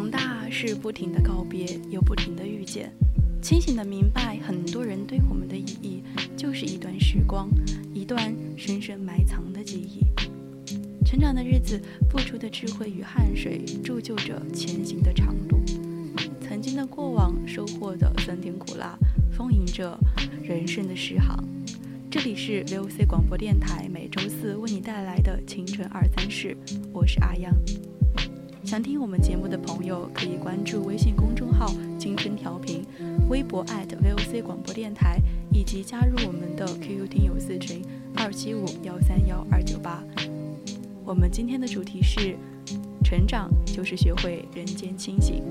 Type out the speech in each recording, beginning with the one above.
长大是不停的告别，又不停的遇见。清醒的明白，很多人对我们的意义，就是一段时光，一段深深埋藏的记忆。成长的日子，付出的智慧与汗水，铸就着前行的长路。曾经的过往，收获的酸甜苦辣，丰盈着人生的诗行。这里是 VOC 广播电台，每周四为你带来的青春二三事，我是阿央。想听我们节目的朋友，可以关注微信公众号“青春调频”，微博 @VOC 广播电台，以及加入我们的 QQ 听友四群二七五幺三幺二九八。我们今天的主题是：成长就是学会人间清醒。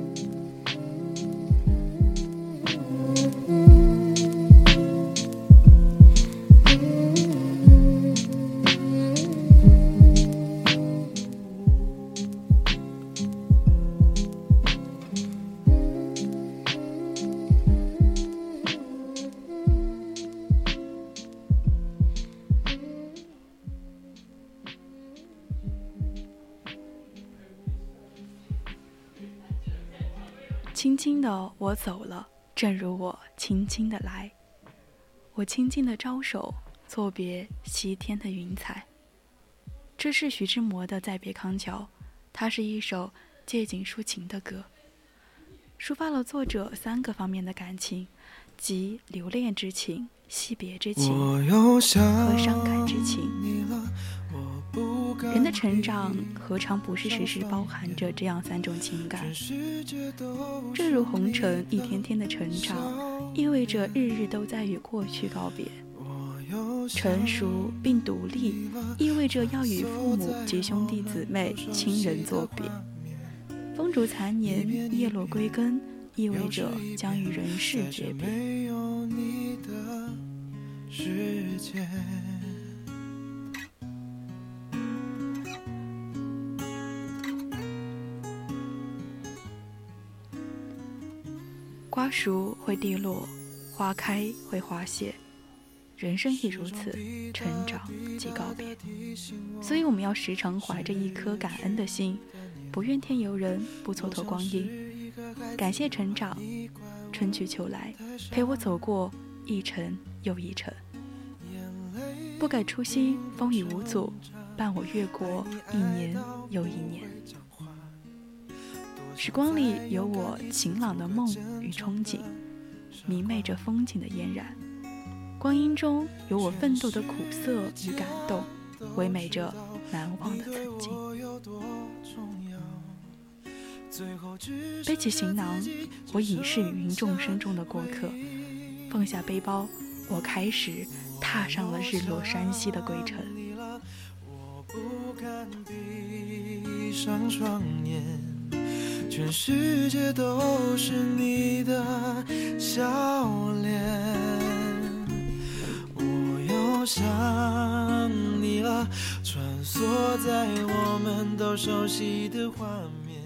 轻轻的我走了，正如我轻轻的来。我轻轻的招手，作别西天的云彩。这是徐志摩的《再别康桥》，它是一首借景抒情的歌，抒发了作者三个方面的感情，即留恋之情、惜别之情和伤感之情。人的成长何尝不是时时包含着这样三种情感？正如红尘一天天的成长，意味着日日都在与过去告别；成熟并独立，意味着要与父母及兄弟姊妹、亲人作别；风烛残年，叶落归根，意味着将与人世诀别。花熟会蒂落，花开会花谢，人生亦如此，成长即告别。所以我们要时常怀着一颗感恩的心，不怨天尤人，不蹉跎光阴，感谢成长，春去秋来，陪我走过一程又一程。不改初心，风雨无阻，伴我越过一年又一年。时光里有我晴朗的梦与憧憬，明媚着风景的嫣然；光阴中有我奋斗的苦涩与感动，唯美着难忘的曾经。背起行囊，我已是芸众生中的过客。放下背包，我开始踏上了日落山西的归程。我不敢闭上双眼全世界都是你的笑脸，我又想你了，穿梭在我们都熟悉的画面，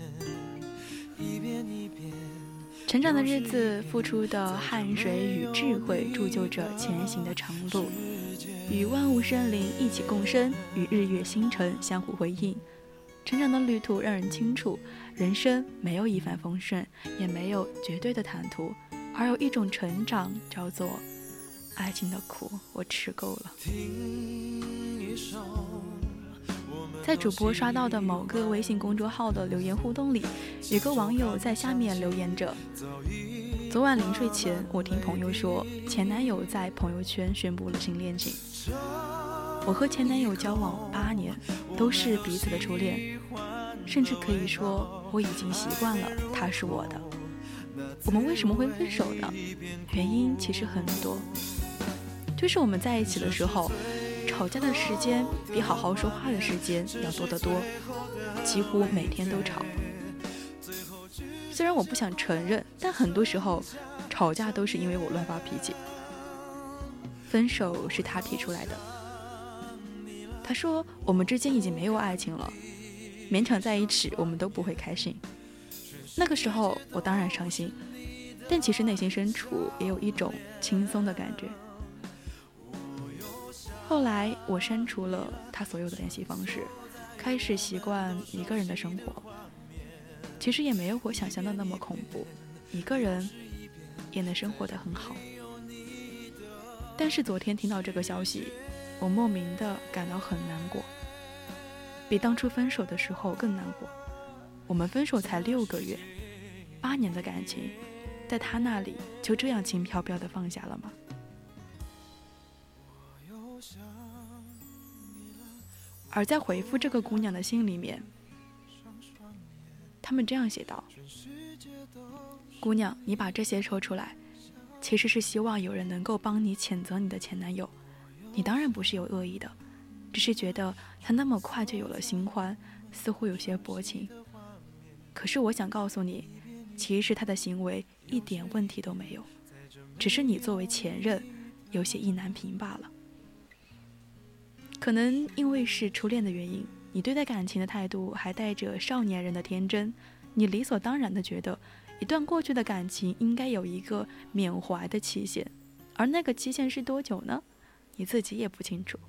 一遍一。成长的日子，付出的汗水与智慧，铸就着前行的长路。与万物生灵一起共生，与日月星辰相互辉映。成长的旅途让人清楚，人生没有一帆风顺，也没有绝对的坦途，而有一种成长，叫做爱情的苦，我吃够了。在主播刷到的某个微信公众号的留言互动里，有个网友在下面留言着：“昨晚临睡前，我听朋友说，前男友在朋友圈宣布了新恋情。我和前男友交往八年，都是彼此的初恋，甚至可以说我已经习惯了他是我的。我们为什么会分手呢？原因其实很多，就是我们在一起的时候。”吵架的时间比好好说话的时间要多得多，几乎每天都吵。虽然我不想承认，但很多时候吵架都是因为我乱发脾气。分手是他提出来的，他说我们之间已经没有爱情了，勉强在一起我们都不会开心。那个时候我当然伤心，但其实内心深处也有一种轻松的感觉。后来我删除了他所有的联系方式，开始习惯一个人的生活。其实也没有我想象的那么恐怖，一个人也能生活得很好。但是昨天听到这个消息，我莫名的感到很难过，比当初分手的时候更难过。我们分手才六个月，八年的感情，在他那里就这样轻飘飘的放下了吗？而在回复这个姑娘的信里面，他们这样写道：“姑娘，你把这些说出来，其实是希望有人能够帮你谴责你的前男友。你当然不是有恶意的，只是觉得他那么快就有了新欢，似乎有些薄情。可是我想告诉你，其实他的行为一点问题都没有，只是你作为前任有些意难平罢了。”可能因为是初恋的原因，你对待感情的态度还带着少年人的天真，你理所当然的觉得，一段过去的感情应该有一个缅怀的期限，而那个期限是多久呢？你自己也不清楚。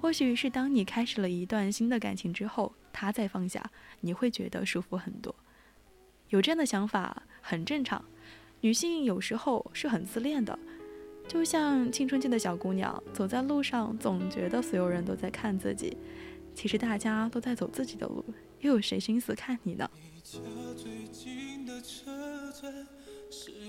或许是当你开始了一段新的感情之后，他再放下，你会觉得舒服很多。有这样的想法很正常，女性有时候是很自恋的。就像青春期的小姑娘走在路上，总觉得所有人都在看自己，其实大家都在走自己的路，又有谁心思看你呢？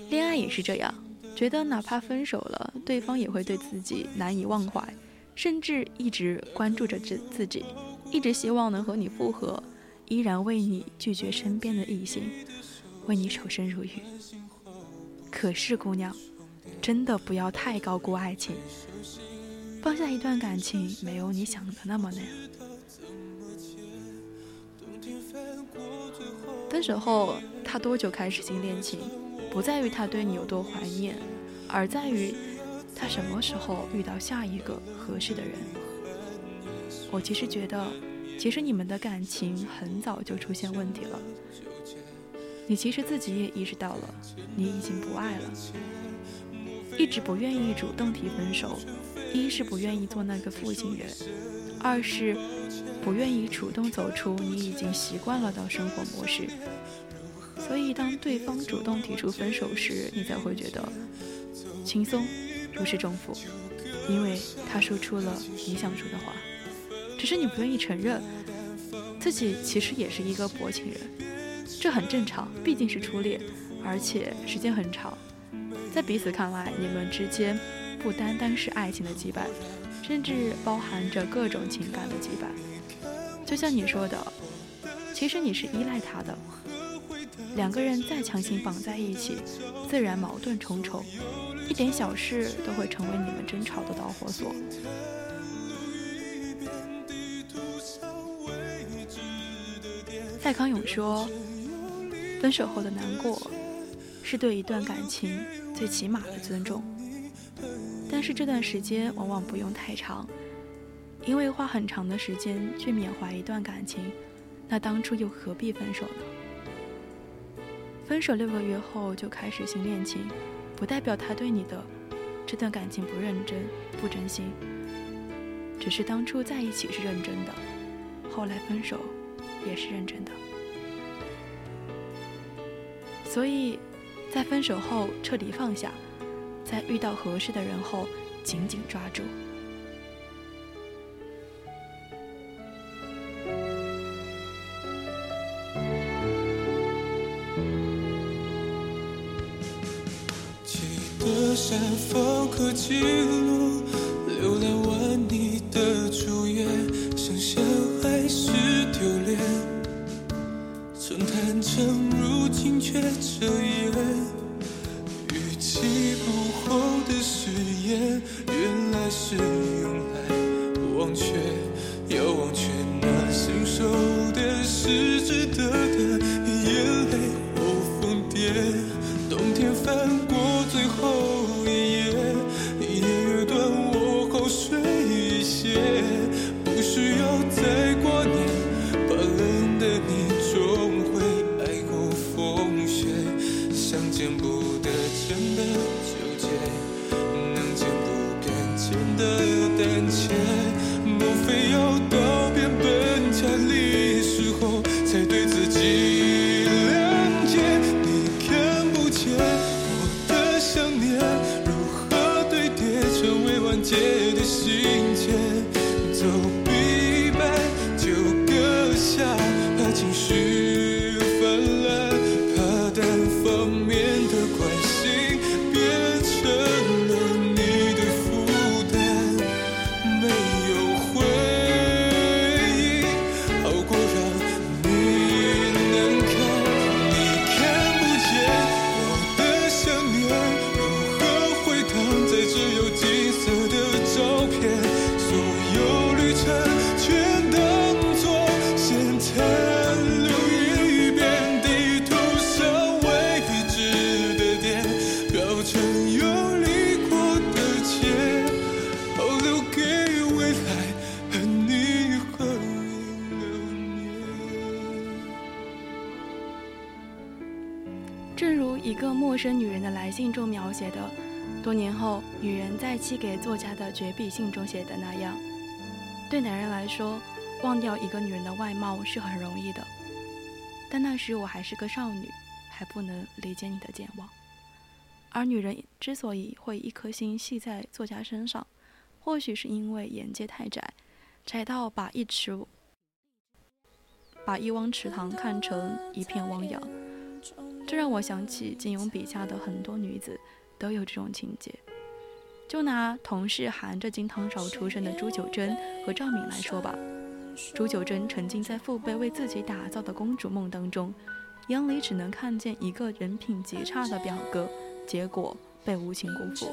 恋爱也是这样，觉得哪怕分手了，对方也会对自己难以忘怀，甚至一直关注着自自己，一直希望能和你复合，依然为你拒绝身边的异性，为你守身如玉。可是姑娘。真的不要太高估爱情，放下一段感情没有你想的那么难。分手后，他多久开始新恋情，不在于他对你有多怀念，而在于他什么时候遇到下一个合适的人。我其实觉得，其实你们的感情很早就出现问题了。你其实自己也意识到了，你已经不爱了。一直不愿意主动提分手，一是不愿意做那个负心人，二是不愿意主动走出你已经习惯了的生活模式。所以当对方主动提出分手时，你才会觉得轻松，如释重负，因为他说出了你想说的话，只是你不愿意承认自己其实也是一个薄情人，这很正常，毕竟是初恋，而且时间很长。在彼此看来，你们之间不单单是爱情的羁绊，甚至包含着各种情感的羁绊。就像你说的，其实你是依赖他的。两个人再强行绑在一起，自然矛盾重重，一点小事都会成为你们争吵的导火索。蔡康永说：“分手后的难过，是对一段感情。”最起码的尊重，但是这段时间往往不用太长，因为花很长的时间去缅怀一段感情，那当初又何必分手呢？分手六个月后就开始新恋情，不代表他对你的这段感情不认真、不真心，只是当初在一起是认真的，后来分手也是认真的。所以，在分手后彻底放下，在遇到合适的人后紧紧抓住。山峰和记录，浏览完你的主页，想想还是丢脸。曾坦诚，如今却这样。正如一个陌生女人的来信中描写的，多年后女人在寄给作家的绝笔信中写的那样，对男人来说，忘掉一个女人的外貌是很容易的，但那时我还是个少女，还不能理解你的健忘。而女人之所以会一颗心系在作家身上，或许是因为眼界太窄，窄到把一池把一汪池塘看成一片汪洋。这让我想起金庸笔下的很多女子都有这种情节。就拿同是含着金汤勺出生的朱九真和赵敏来说吧，朱九真沉浸在父辈为自己打造的公主梦当中，眼里只能看见一个人品极差的表哥，结果被无情辜负；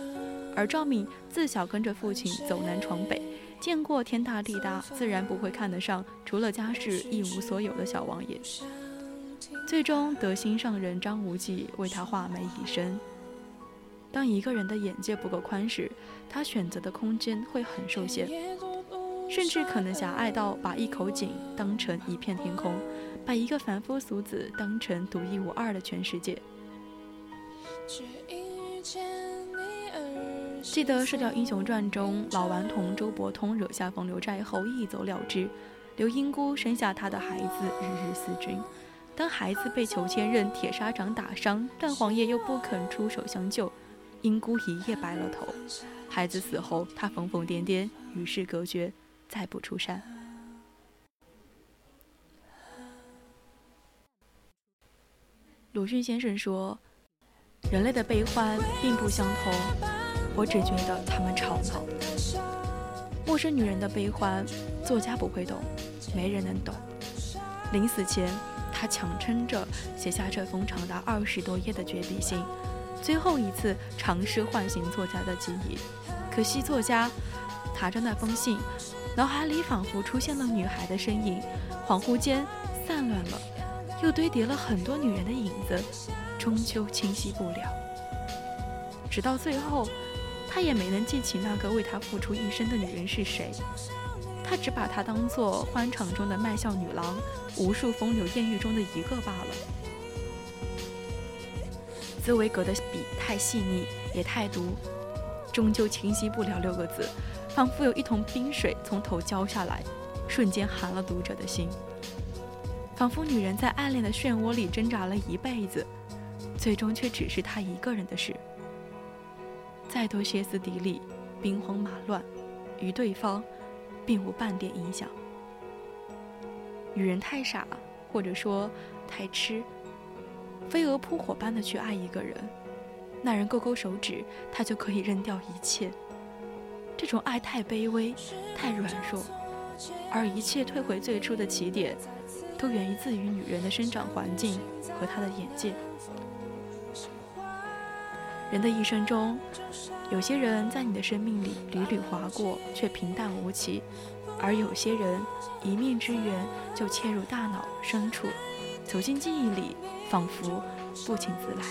而赵敏自小跟着父亲走南闯北，见过天大地大，自然不会看得上除了家世一无所有的小王爷。最终得心上人张无忌为他画眉以身。当一个人的眼界不够宽时，他选择的空间会很受限，甚至可能狭隘到把一口井当成一片天空，把一个凡夫俗子当成独一无二的全世界。记得《射雕英雄传》中，老顽童周伯通惹下风流债后一走了之，刘英姑生下他的孩子，日日思君。当孩子被裘千仞铁砂掌打伤，但黄爷又不肯出手相救，英姑一夜白了头。孩子死后，他疯疯癫癫，与世隔绝，再不出山。鲁迅先生说：“人类的悲欢并不相同，我只觉得他们吵闹。陌生女人的悲欢，作家不会懂，没人能懂。临死前。”他强撑着写下这封长达二十多页的绝笔信，最后一次尝试唤醒作家的记忆。可惜作家拿着那封信，脑海里仿佛出现了女孩的身影，恍惚间散乱了，又堆叠了很多女人的影子，终究清晰不了。直到最后，他也没能记起那个为他付出一生的女人是谁。他只把她当做欢场中的卖笑女郎，无数风流艳遇中的一个罢了。茨威格的笔太细腻，也太毒，终究清晰不了六个字，仿佛有一桶冰水从头浇下来，瞬间寒了读者的心。仿佛女人在暗恋的漩涡里挣扎了一辈子，最终却只是他一个人的事。再多歇斯底里、兵荒马乱，于对方并无半点影响。女人太傻，或者说太痴，飞蛾扑火般的去爱一个人，那人勾勾手指，他就可以扔掉一切。这种爱太卑微，太软弱，而一切退回最初的起点。都源于自于女人的生长环境和她的眼界。人的一生中，有些人在你的生命里屡屡划过，却平淡无奇；而有些人一面之缘就嵌入大脑深处，走进记忆里，仿佛不请自来。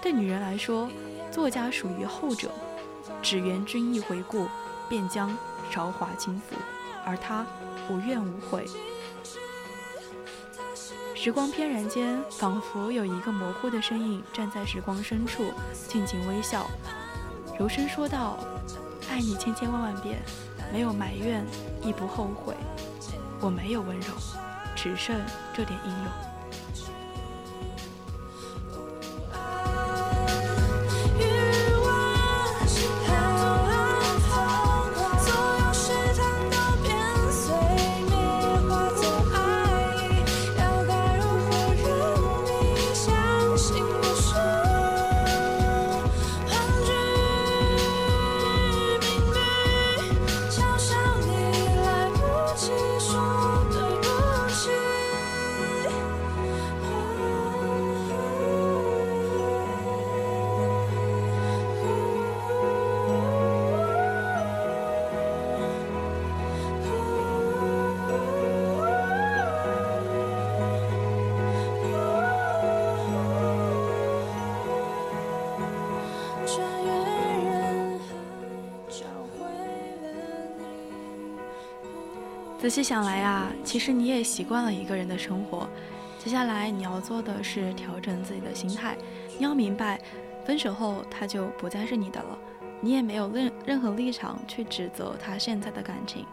对女人来说，作家属于后者，只缘君一回顾，便将韶华倾覆，而他无怨无悔。时光翩然间，仿佛有一个模糊的身影站在时光深处，静静微笑，柔声说道：“爱你千千万万遍，没有埋怨，亦不后悔。我没有温柔，只剩这点英勇。”仔细想来啊，其实你也习惯了一个人的生活。接下来你要做的是调整自己的心态。你要明白，分手后他就不再是你的了，你也没有任任何立场去指责他现在的感情。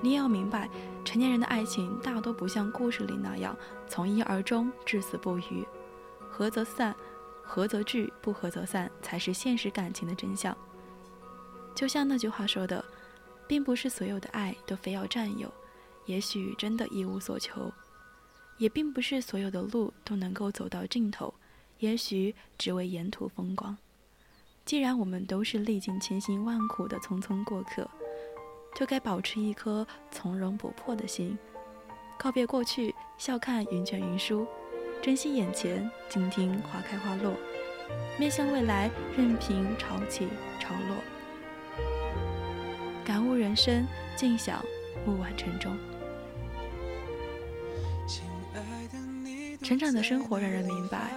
你也要明白，成年人的爱情大多不像故事里那样从一而终，至死不渝。合则散，合则聚，不合则散，才是现实感情的真相。就像那句话说的，并不是所有的爱都非要占有。也许真的一无所求，也并不是所有的路都能够走到尽头。也许只为沿途风光。既然我们都是历尽千辛万苦的匆匆过客，就该保持一颗从容不迫的心，告别过去，笑看云卷云舒，珍惜眼前，静听花开花落，面向未来，任凭潮起潮落，感悟人生，静享暮晚晨钟。成长的生活让人明白，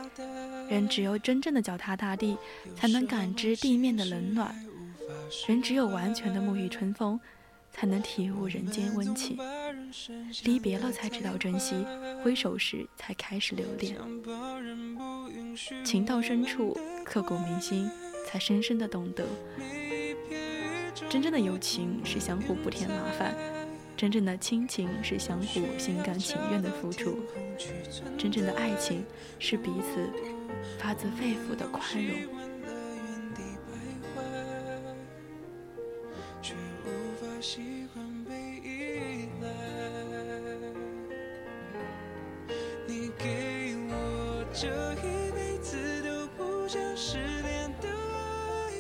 人只有真正的脚踏大地，才能感知地面的冷暖；人只有完全的沐浴春风，才能体悟人间温情。离别了才知道珍惜，挥手时才开始留恋。情到深处，刻骨铭心，才深深的懂得，真正的友情是相互不添麻烦。真正的亲情是相互心甘情愿的付出，真正的爱情是彼此发自肺腑的宽容。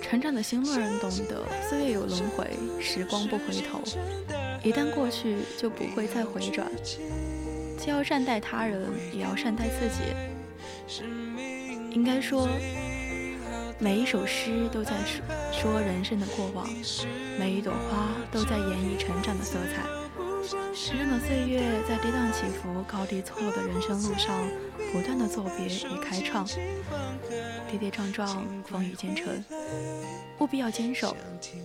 成长的心路人懂得，岁月有轮回，时光不回头。一旦过去，就不会再回转。既要善待他人，也要善待自己。应该说，每一首诗都在说说人生的过往，每一朵花都在演绎成长的色彩。时间的岁月在跌宕起伏、高低错落的人生路上，不断的作别与开创，跌跌撞撞，风雨兼程。务必要坚守，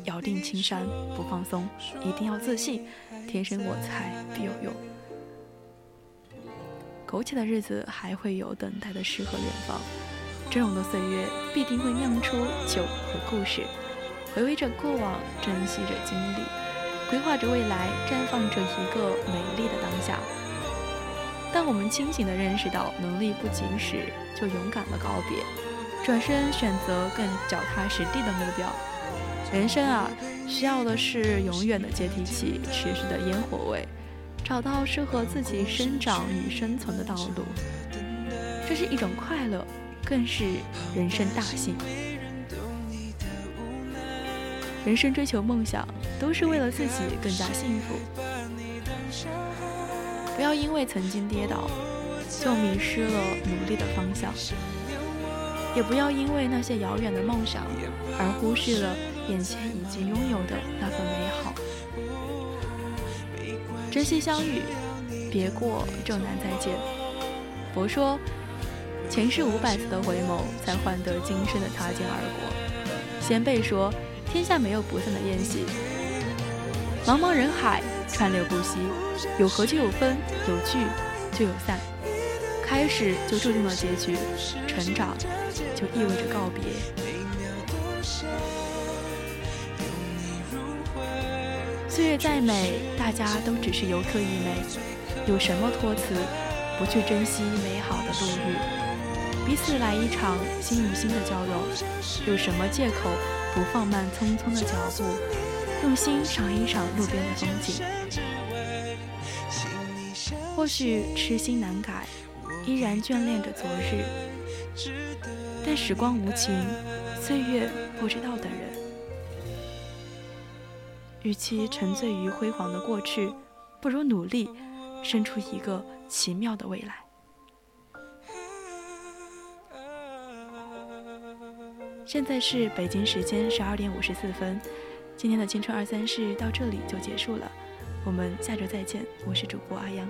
咬定青山不放松，一定要自信。天生我材必有用。苟且的日子还会有，等待的诗和远方。峥嵘的岁月必定会酿出酒和故事，回味着过往，珍惜着经历，规划着未来，绽放着一个美丽的当下。当我们清醒地认识到能力不及时，就勇敢地告别，转身选择更脚踏实地的目标。人生啊，需要的是永远的接地气，持续的烟火味，找到适合自己生长与生存的道路。这是一种快乐，更是人生大幸。人生追求梦想，都是为了自己更加幸福。不要因为曾经跌倒，就迷失了努力的方向；也不要因为那些遥远的梦想，而忽视了眼前已经拥有的那份美好。珍惜相遇，别过正难再见。佛说，前世五百次的回眸，才换得今生的擦肩而过。先辈说，天下没有不散的宴席。茫茫人海。川流不息，有合就有分，有聚就有散。开始就注定了结局，成长就意味着告别。岁月再美，大家都只是游客一枚。有什么托词，不去珍惜美好的路遇？彼此来一场心与心的交融。有什么借口，不放慢匆匆的脚步？用心赏一赏路边的风景，或许痴心难改，依然眷恋着昨日。但时光无情，岁月不知道等人。与其沉醉于辉煌的过去，不如努力生出一个奇妙的未来。现在是北京时间十二点五十四分。今天的青春二三事到这里就结束了，我们下周再见，我是主播阿央。